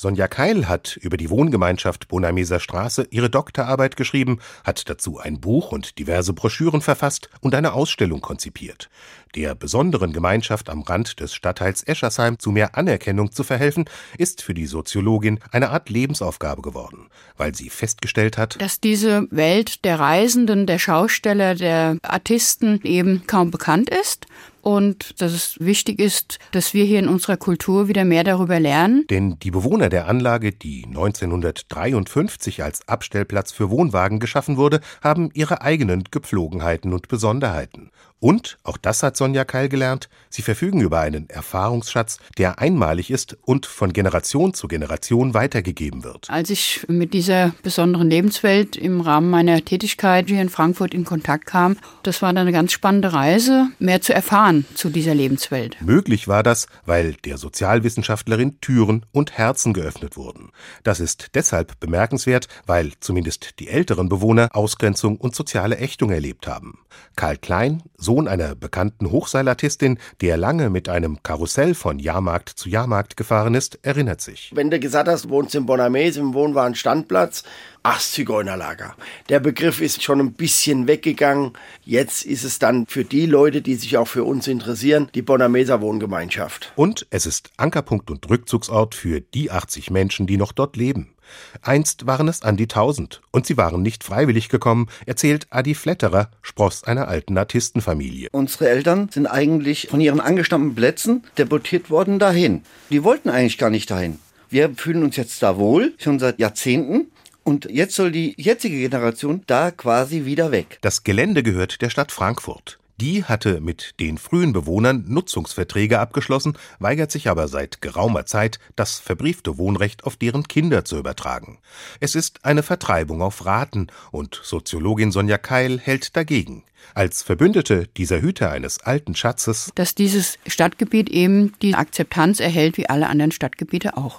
Sonja Keil hat über die Wohngemeinschaft Bonameser Straße ihre Doktorarbeit geschrieben, hat dazu ein Buch und diverse Broschüren verfasst und eine Ausstellung konzipiert. Der besonderen Gemeinschaft am Rand des Stadtteils Eschersheim zu mehr Anerkennung zu verhelfen, ist für die Soziologin eine Art Lebensaufgabe geworden, weil sie festgestellt hat, dass diese Welt der Reisenden, der Schausteller, der Artisten eben kaum bekannt ist und dass es wichtig ist, dass wir hier in unserer Kultur wieder mehr darüber lernen. Denn die Bewohner der Anlage, die 1953 als Abstellplatz für Wohnwagen geschaffen wurde, haben ihre eigenen Gepflogenheiten und Besonderheiten. Und, auch das hat Sonja Keil gelernt, sie verfügen über einen Erfahrungsschatz, der einmalig ist und von Generation zu Generation weitergegeben wird. Als ich mit dieser besonderen Lebenswelt im Rahmen meiner Tätigkeit hier in Frankfurt in Kontakt kam, das war dann eine ganz spannende Reise, mehr zu erfahren zu dieser Lebenswelt. Möglich war das, weil der Sozialwissenschaftlerin Türen und Herzen geöffnet wurden. Das ist deshalb bemerkenswert, weil zumindest die älteren Bewohner Ausgrenzung und soziale Ächtung erlebt haben. Karl Klein, Sohn einer bekannten Hochseilartistin, der lange mit einem Karussell von Jahrmarkt zu Jahrmarkt gefahren ist, erinnert sich. Wenn du gesagt hast, wohnst in Bonames, im Wohnwagen Standplatz, ach, Zigeunerlager. Der Begriff ist schon ein bisschen weggegangen. Jetzt ist es dann für die Leute, die sich auch für uns interessieren, die Bonameser Wohngemeinschaft. Und es ist Ankerpunkt und Rückzugsort für die 80 Menschen, die noch dort leben. Einst waren es an die tausend, und sie waren nicht freiwillig gekommen, erzählt Adi Fletterer, Spross einer alten Artistenfamilie. Unsere Eltern sind eigentlich von ihren angestammten Plätzen deportiert worden dahin. Die wollten eigentlich gar nicht dahin. Wir fühlen uns jetzt da wohl, schon seit Jahrzehnten. Und jetzt soll die jetzige Generation da quasi wieder weg. Das Gelände gehört der Stadt Frankfurt. Die hatte mit den frühen Bewohnern Nutzungsverträge abgeschlossen, weigert sich aber seit geraumer Zeit, das verbriefte Wohnrecht auf deren Kinder zu übertragen. Es ist eine Vertreibung auf Raten und Soziologin Sonja Keil hält dagegen. Als Verbündete dieser Hüter eines alten Schatzes, dass dieses Stadtgebiet eben die Akzeptanz erhält wie alle anderen Stadtgebiete auch.